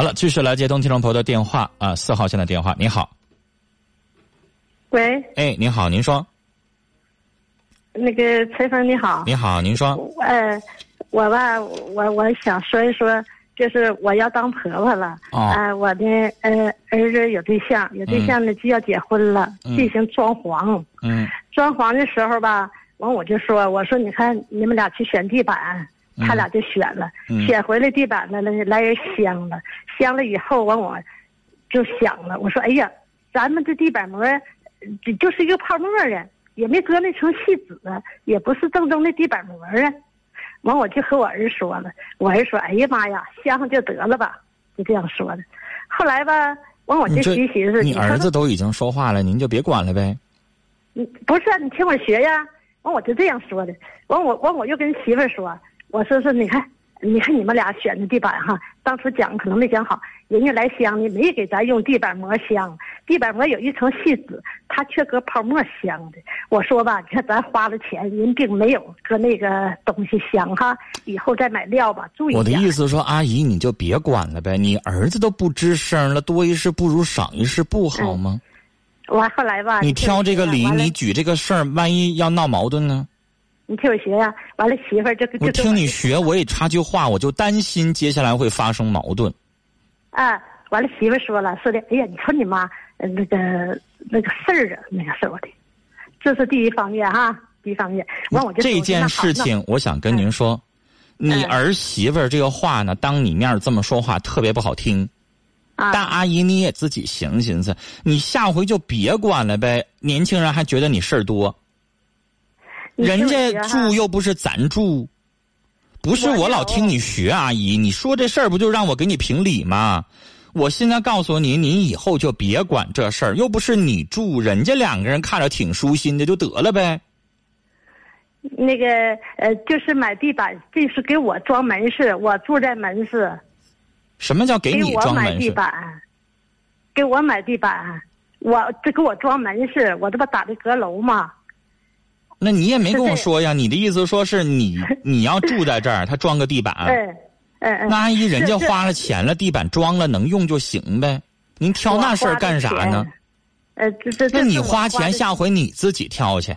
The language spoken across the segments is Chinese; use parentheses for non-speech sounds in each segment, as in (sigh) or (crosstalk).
好了，继续来接通听众朋友的电话啊，四号线的电话，你好。喂，哎，您好，您说。那个陈峰你好。你好，您说。呃，我吧，我我想说一说，就是我要当婆婆了。哦。啊，我的呃儿子有对象，有对象呢就要结婚了，进行装潢。嗯。装潢的时候吧，完我就说，我说你看你们俩去选地板，他俩就选了，选回来地板呢，来来人镶了，镶了以后完我，就想了，我说哎呀，咱们这地板膜，就就是一个泡沫啊。也没搁那层细纸，也不是正宗的地板膜啊。完，我就和我儿说了，我儿说：“哎呀妈呀，镶上就得了吧。”就这样说的。后来吧，完我就寻寻思，你儿子都已经说话了，您就别管了呗。嗯，不是，你听我学呀。完，我就这样说的。完，我完我又跟媳妇儿说，我说是，你看。你看你们俩选的地板哈，当初讲可能没讲好，人家来镶的没给咱用地板膜镶，地板膜有一层细纸，他却搁泡沫镶的。我说吧，你看咱花了钱，人并没有搁那个东西镶哈，以后再买料吧，注意。我的意思说，阿姨你就别管了呗，你儿子都不吱声了，多一事不如少一事，不好吗？我后来吧，你挑这个理，你举这个事儿，万一要闹矛盾呢？你听我学呀，完了媳妇儿就就我听你学，我也插句话，我就担心接下来会发生矛盾。啊，完了媳妇儿说了，说的，哎呀，你瞅你妈那个那个事儿啊，那个说的，这是第一方面哈，第一方面。完我就这件事情，我想跟您说，你儿媳妇儿这个话呢，当你面这么说话特别不好听。啊。但阿姨你也自己寻思寻思，你下回就别管了呗。年轻人还觉得你事儿多。人家住又不是咱住，不是我老听你学阿姨，你说这事儿不就让我给你评理吗？我现在告诉你，你以后就别管这事儿，又不是你住，人家两个人看着挺舒心的就得了呗。那个呃，就是买地板，这是给我装门市，我住在门市。什么叫给你装门市？给我买地板，给我买地板，我这给我装门市，我这不打的阁楼吗？那你也没跟我说呀？你的意思说是你 (laughs) 你要住在这儿，他装个地板。嗯嗯那阿姨，人家花了钱了，地板装了能用就行呗。您挑那事儿干啥呢？呃，(laughs) 这这那你花钱，下回你自己挑去。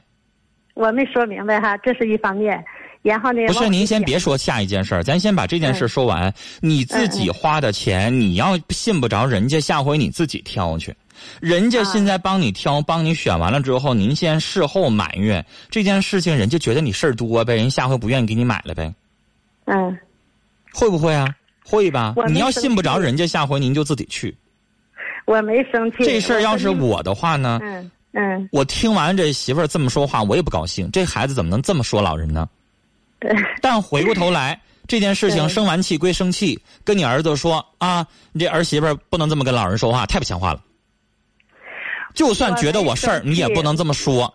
我没说明白哈，这是一方面。然后呢？不是，您先别说下一件事儿，咱先把这件事说完。你自己花的钱，你要信不着人家，下回你自己挑去。人家现在帮你挑，帮你选完了之后，您先事后埋怨这件事情，人家觉得你事儿多呗，人下回不愿意给你买了呗。嗯，会不会啊？会吧。你要信不着人家，下回您就自己去。我没生气。这事儿要是我的话呢？嗯嗯。我听完这媳妇儿这么说话，我也不高兴。这孩子怎么能这么说老人呢？(laughs) 但回过头来，这件事情生完气归生气，跟你儿子说啊，你这儿媳妇儿不能这么跟老人说话，太不像话了。就算觉得我事儿，你也不能这么说。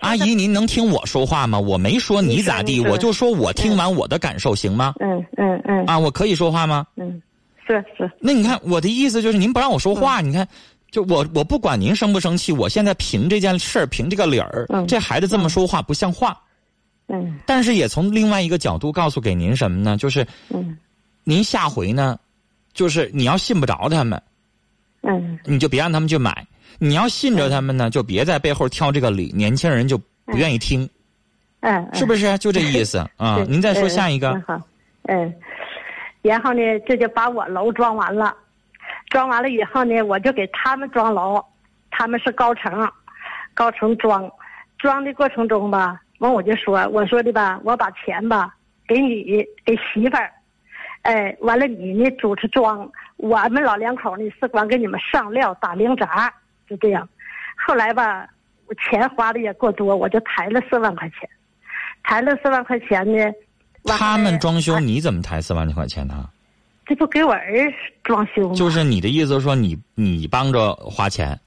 阿姨，您能听我说话吗？我没说你咋地，我就说我听完我的感受，行吗？嗯嗯嗯。啊，我可以说话吗？嗯，是是。那你看，我的意思就是您不让我说话，你看，就我我不管您生不生气，我现在凭这件事儿，凭这个理儿，这孩子这么说话不像话。嗯。但是也从另外一个角度告诉给您什么呢？就是，嗯，您下回呢，就是你要信不着他们，嗯，你就别让他们去买。你要信着他们呢，就别在背后挑这个理。年轻人就不愿意听，嗯，是不是？就这意思 (laughs) 啊？您再说下一个。好，嗯，然后呢，这就把我楼装完了，装完了以后呢，我就给他们装楼，他们是高层，高层装，装的过程中吧，完我就说，我说的吧，我把钱吧给你给媳妇儿，哎，完了你呢主持装，我们老两口呢是光给你们上料打零杂。就这样，后来吧，我钱花的也过多，我就抬了四万块钱，抬了四万块钱呢。他们装修，你怎么抬四万块钱呢？这不给我儿装修吗？就是你的意思说你你帮着花钱。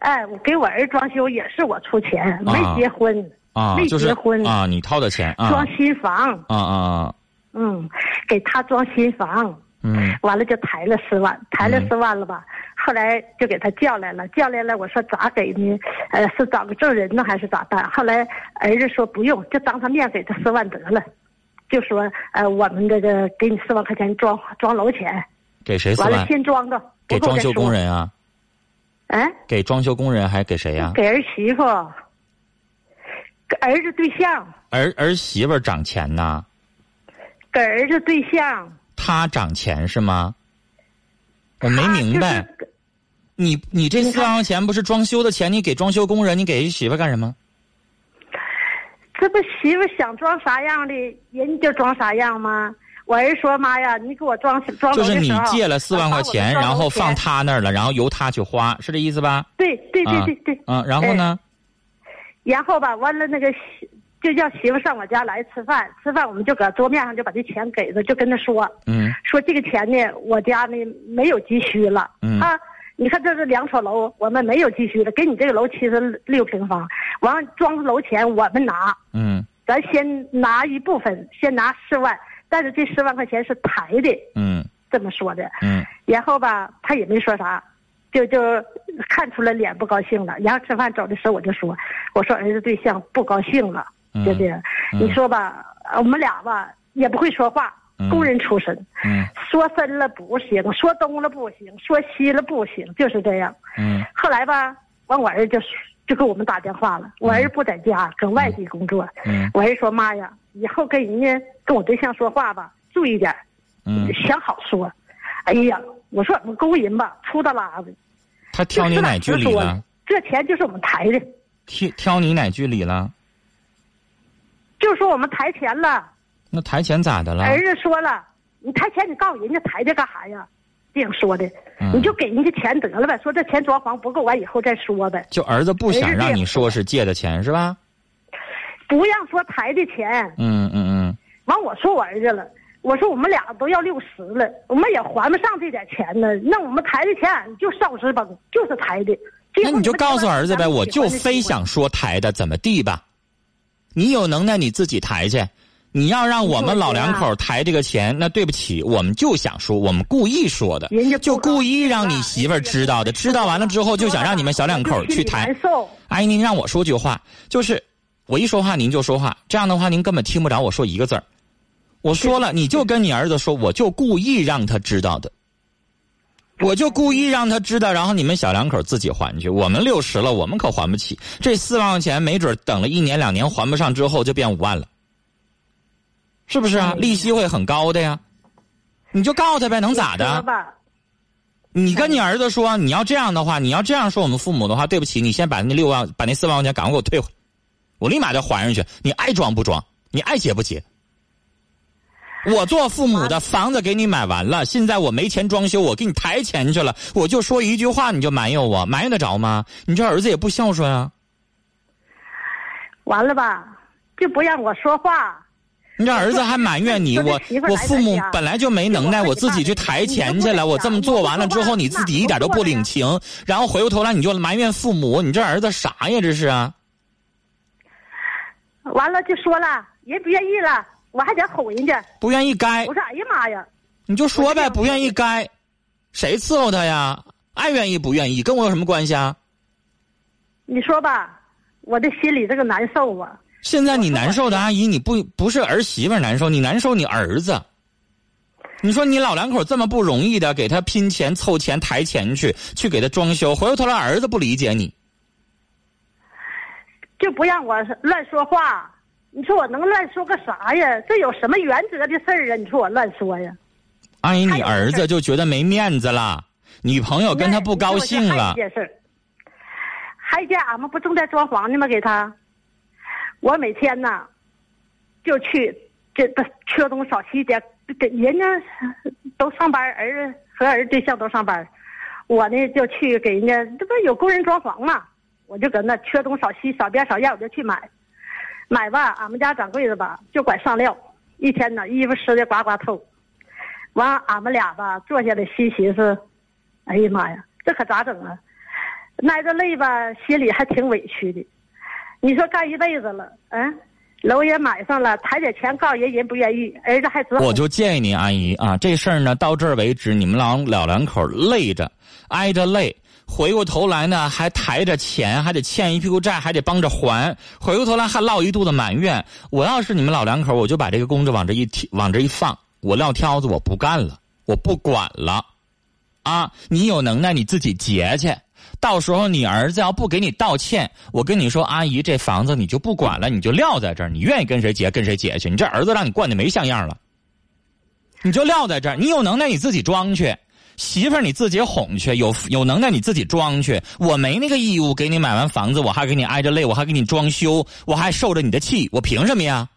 哎，我给我儿装修也是我出钱，没结婚啊，没结婚啊，你掏的钱。装新房。啊啊啊！嗯，给他装新房。嗯。完了就抬了十万，抬了十万了吧？后来就给他叫来了，叫来了，我说咋给呢？呃，是找个证人呢，还是咋办？后来儿子说不用，就当他面给他十万得了，就说呃，我们这个给你四万块钱装装楼钱。给谁四完了万？先装着，给装修工人。啊？嗯，给装修工人还是给谁呀、给儿媳妇，给儿子对象，儿儿媳妇儿涨钱呐？给儿子对象。他涨钱是吗？我没明白。就是你你这四万块钱不是装修的钱？你给装修工人，你给媳妇干什么？这不媳妇想装啥样的，人家就装啥样吗？我儿说妈呀，你给我装装就是你借了四万块钱，然后放他那儿了，然后由他去花，是这意思吧？对对对啊对对，嗯，然后呢？然后吧，完了那个媳就叫媳妇上我家来吃饭，吃饭我们就搁桌面上就把这钱给他，就跟他说嗯说这个钱呢，我家呢没有急需了，嗯啊，你看这是两所楼，我们没有急需了，给你这个楼七十六平方，完了装楼钱我们拿，嗯咱先拿一部分，先拿四万，但是这四万块钱是抬的，嗯这么说的。嗯然后吧，他也没说啥，就就看出来脸不高兴了。然后吃饭走的时候，我就说，我说儿子对象不高兴了，嗯就这样。嗯你说吧，我们俩吧也不会说话，嗯工人出身，嗯说深了不行，说东了不行，说西了不行，就是这样。嗯后来吧，完我儿子就就给我们打电话了，我儿子不在家，搁外地工作。嗯我儿子说妈呀，以后跟人家跟我对象说话吧，注意点。嗯，想好说。哎呀，我说我们勾人吧，粗大拉的。他挑你哪句理了？这钱就是我们抬的，挑挑你哪句理了？就说我们抬钱了。那抬钱咋的了？儿子说了，你抬钱，你告诉人家抬这干啥呀？这样说的，嗯你就给人家钱得了呗。说这钱装潢不够，完以后再说呗，就儿子不想让你说是借的钱是吧？不让说抬的钱。嗯嗯嗯完我说我儿子了，我说我们俩都要六十了，我们也还不上这点钱呢。那我们抬的钱就烧纸崩，就是抬的。那你就告诉儿子呗，我就非想说抬的，怎么地吧？你有能耐你自己抬去。你要让我们老两口抬这个钱，那对不起，我们就想说，我们故意说的人家，就故意让你媳妇儿知道的，知道完了之后就想让你们小两口去抬。阿姨，您让我说句话，就是我一说话您就说话，这样的话您根本听不着我说一个字儿。我说了，你就跟你儿子说，我就故意让他知道的，我就故意让他知道，然后你们小两口自己还去。我们六十了，我们可还不起这四万块钱，没准等了一年两年还不上之后就变五万了，是不是啊？嗯利息会很高的呀。你就告诉他呗，能咋的？你跟你儿子说，你要这样的话，你要这样说我们父母的话，对不起，你先把那六万，把那四万块钱赶快给我退回来，我立马就还上去。你爱装不装，你爱结不结？我做父母的，房子给你买完了，现在我没钱装修，我给你抬钱去了，我就说一句话你就埋怨我，埋怨得着吗？你这儿子也不孝顺啊！完了吧，就不让我说话。你这儿子还埋怨你，我我父母本来就没能耐，我我自己去抬钱去了，我这么做完了之后，你自己一点都不领情，然后回过头来你就埋怨父母，你这儿子啥呀？这是啊！完了就说了，人不愿意了，我还得吼人家。不愿意该我，说哎呀妈呀，你就说呗，不愿意该，谁伺候他呀？爱愿意不愿意，跟我有什么关系啊？你说吧，我的心里这个难受啊。现在你难受的阿姨，你不不是儿媳妇难受，你难受你儿子。你说你老两口这么不容易的给他拼钱凑钱抬钱去去给他装修，回过头来儿子不理解你，就不让我乱说话。你说我能乱说个啥呀？这有什么原则的事儿啊？你说我乱说呀？阿姨，你儿儿子就觉得没面子了，女朋友跟他不高兴了还一，件事儿，还有一件俺们不正在装潢呢吗？给他，我每天呐，就去这不缺东少西的，给人家都上班，儿子和儿子对象都上班，我呢就去给人家，这不有工人装潢嘛，我就搁那缺东少西，少边少样，我就去买，买吧，俺们家掌柜的吧就管上料，一天呢衣服湿的呱呱透，完俺们俩吧坐下来心寻思。哎呀妈呀，这可咋整啊？挨着累吧，心里还挺委屈的。你说干一辈子了，嗯，楼也买上了，抬点钱告诉人，人不愿意，儿子还只好我就建议您阿姨啊，这事儿呢到这儿为止，你们老老两口累着，挨着累，回过头来呢还抬着钱，还得欠一屁股债，还得帮着还，回过头来还落一肚子埋怨。我要是你们老两口，我就把这个工作往这一，往这一放，我撂挑子我不干了，我不管了。啊，你有能耐你自己结去。到时候你儿子要不给你道歉，我跟你说，阿姨这房子你就不管了，你就撂在这儿，你愿意跟谁结跟谁结去。你这儿子让你惯的没像样了，你就撂在这儿。你有能耐你自己装去。媳妇儿，你自己哄去，有有能耐你自己装去。我没那个义务给你买完房子，我还给你挨着累，我还给你装修，我还受着你的气，我凭什么呀？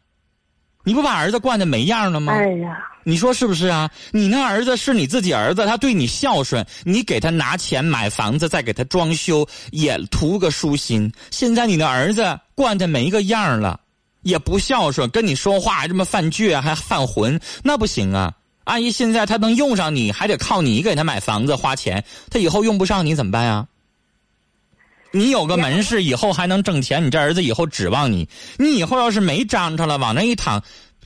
你不把儿子惯的没样了吗？哎呀，你说是不是啊？你那儿子是你自己儿子，他对你孝顺，你给他拿钱买房子，再给他装修，也图个舒心。现在你的儿子惯的没个样了，也不孝顺，跟你说话还这么犯倔，还犯浑，那不行啊。阿姨，现在他能用上你，还得靠你给他买房子花钱。他以后用不上你怎么办呀？你有个门市，以后还能挣钱。你这儿子以后指望你。你以后要是没张着了，往那一躺，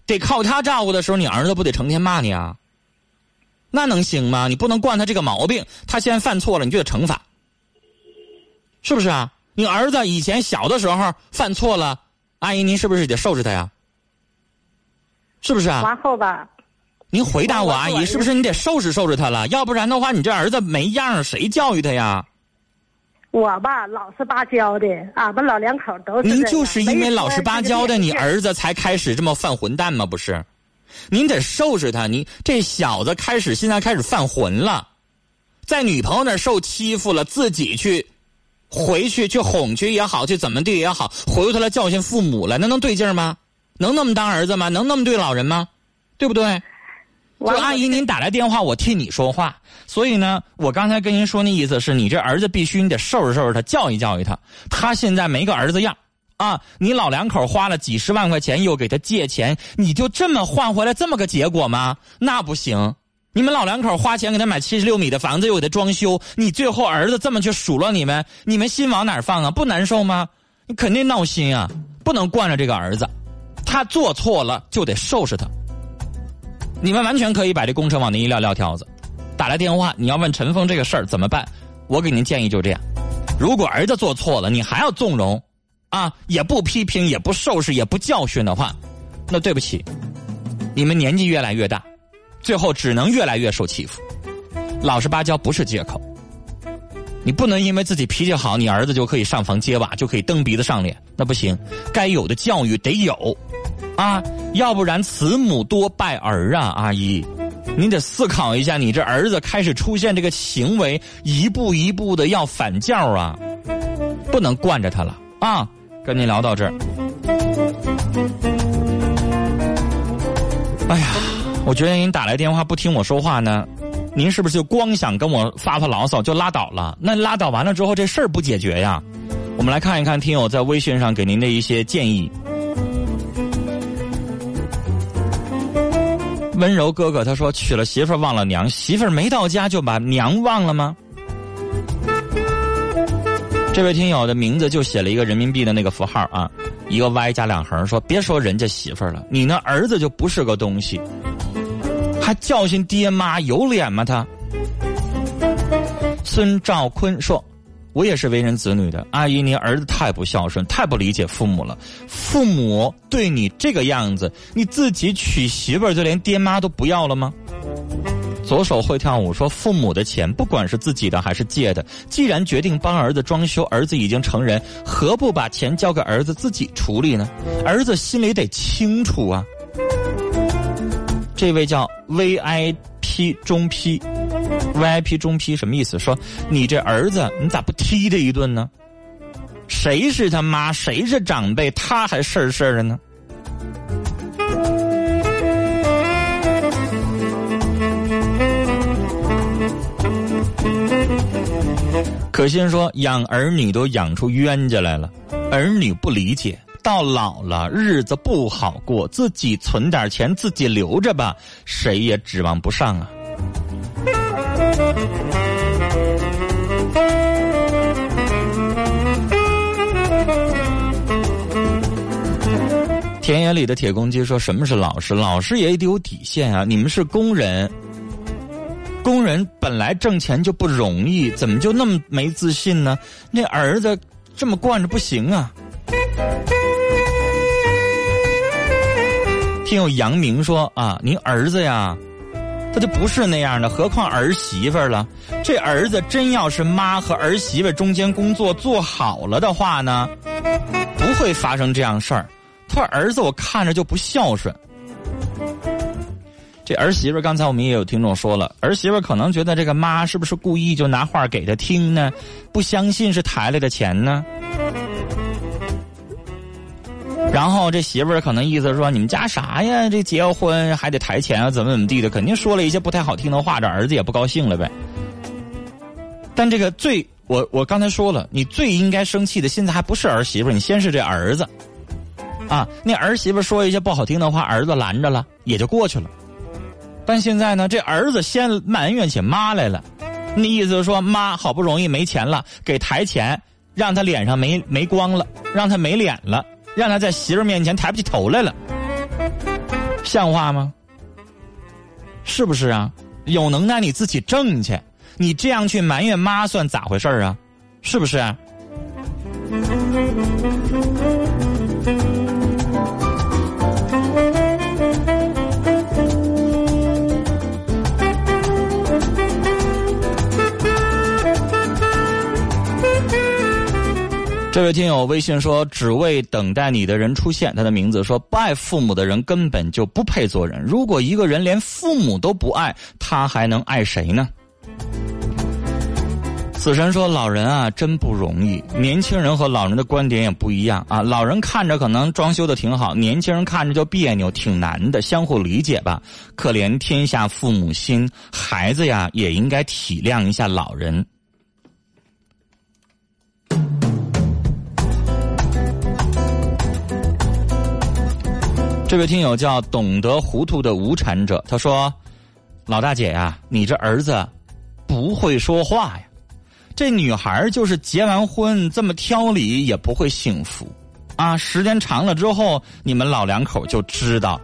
得靠他照顾的时候，你儿子不得成天骂你啊？那能行吗？你不能惯他这个毛病。他现在犯错了，你就得惩罚，是不是啊？你儿子以前小的时候犯错了，阿姨您是不是得收拾他呀？是不是啊？完后吧。您回答我，阿姨，是不是你得收拾收拾他了？要不然的话，你这儿子没样谁教育他呀？我吧，老实巴交的，俺们老两口都是。您就是因为老实巴交的，你儿子才开始这么犯混蛋吗？不是，您得收拾他。你这小子开始现在开始犯浑了，在女朋友那受欺负了，自己去回去去哄去也好，去怎么地也好，回过头来教训父母了，那能对劲吗？能那么当儿子吗？能那么对老人吗？对不对？就阿姨，您打来电话，我替你说话。所以呢，我刚才跟您说那意思是你这儿子必须你得收拾收拾他，教育教育他。他现在没个儿子样啊！你老两口花了几十万块钱，又给他借钱，你就这么换回来这么个结果吗？那不行！你们老两口花钱给他买七十六米的房子，又给他装修，你最后儿子这么去数落你们，你们心往哪儿放啊？不难受吗？你肯定闹心啊！不能惯着这个儿子，他做错了就得收拾他。你们完全可以把这工程往那一撂撂挑子，打来电话，你要问陈峰这个事儿怎么办？我给您建议就这样：如果儿子做错了，你还要纵容，啊，也不批评，也不收拾，也不教训的话，那对不起，你们年纪越来越大，最后只能越来越受欺负。老实巴交不是借口，你不能因为自己脾气好，你儿子就可以上房揭瓦，就可以蹬鼻子上脸，那不行。该有的教育得有。啊，要不然慈母多败儿啊！阿姨，您得思考一下，你这儿子开始出现这个行为，一步一步的要反教啊，不能惯着他了啊！跟您聊到这儿，哎呀，我觉得您打来电话不听我说话呢，您是不是就光想跟我发发牢骚就拉倒了？那拉倒完了之后，这事儿不解决呀？我们来看一看听友在微信上给您的一些建议。温柔哥哥他说娶了媳妇忘了娘，媳妇没到家就把娘忘了吗？这位听友的名字就写了一个人民币的那个符号啊，一个 Y 加两横，说别说人家媳妇了，你那儿子就不是个东西，还教训爹妈，有脸吗他？孙兆坤说。我也是为人子女的，阿姨，您儿子太不孝顺，太不理解父母了。父母对你这个样子，你自己娶媳妇儿就连爹妈都不要了吗？左手会跳舞说，父母的钱不管是自己的还是借的，既然决定帮儿子装修，儿子已经成人，何不把钱交给儿子自己处理呢？儿子心里得清楚啊。这位叫 VIP 中 VIP 中 P 什么意思？说你这儿子，你咋不踢他一顿呢？谁是他妈？谁是长辈？他还事儿事儿的呢？可心说养儿女都养出冤家来了，儿女不理解。到老了，日子不好过，自己存点钱，自己留着吧，谁也指望不上啊。田野里的铁公鸡说：“什么是老实？老实也得有底线啊！你们是工人，工人本来挣钱就不容易，怎么就那么没自信呢？那儿子这么惯着不行啊！”听有杨明说啊，您儿子呀，他就不是那样的。何况儿媳妇了，这儿子真要是妈和儿媳妇中间工作做好了的话呢，不会发生这样事儿。他儿子我看着就不孝顺。这儿媳妇刚才我们也有听众说了，儿媳妇可能觉得这个妈是不是故意就拿话给他听呢？不相信是抬来的钱呢？然后这媳妇儿可能意思说：“你们家啥呀？这结婚还得抬钱啊？怎么怎么地的？肯定说了一些不太好听的话，这儿子也不高兴了呗。”但这个最我我刚才说了，你最应该生气的，现在还不是儿媳妇你先是这儿子啊！那儿媳妇说一些不好听的话，儿子拦着了，也就过去了。但现在呢，这儿子先埋怨起妈来了，那意思说，妈好不容易没钱了，给抬钱，让他脸上没没光了，让他没脸了。让他在媳妇面前抬不起头来了，像话吗？是不是啊？有能耐你自己挣去，你这样去埋怨妈算咋回事啊？是不是啊？这位听友微信说：“只为等待你的人出现。”他的名字说：“不爱父母的人根本就不配做人。如果一个人连父母都不爱，他还能爱谁呢？”死神说：“老人啊，真不容易。年轻人和老人的观点也不一样啊。老人看着可能装修的挺好，年轻人看着就别扭，挺难的。相互理解吧。可怜天下父母心，孩子呀也应该体谅一下老人。”这位听友叫懂得糊涂的无产者，他说：“老大姐呀，你这儿子不会说话呀，这女孩就是结完婚这么挑理也不会幸福啊，时间长了之后，你们老两口就知道。”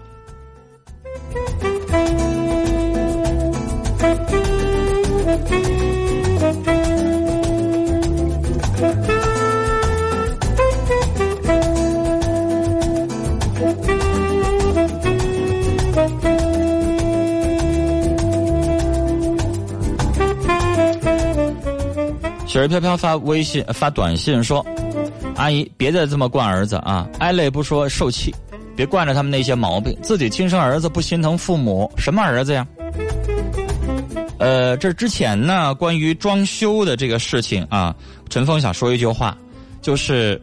雪儿飘飘发微信发短信说：“阿姨，别再这么惯儿子啊！挨累不说，受气，别惯着他们那些毛病。自己亲生儿子不心疼父母，什么儿子呀？”呃，这之前呢，关于装修的这个事情啊，陈峰想说一句话，就是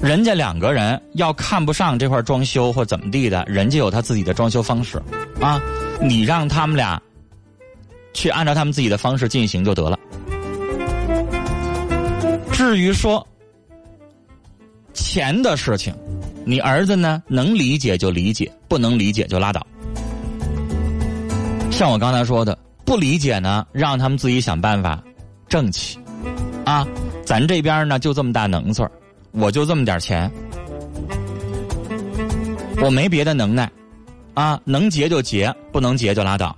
人家两个人要看不上这块装修或怎么地的，人家有他自己的装修方式啊，你让他们俩。去按照他们自己的方式进行就得了。至于说钱的事情，你儿子呢能理解就理解，不能理解就拉倒。像我刚才说的，不理解呢，让他们自己想办法挣去。啊，咱这边呢就这么大能事儿，我就这么点钱，我没别的能耐，啊，能结就结，不能结就拉倒。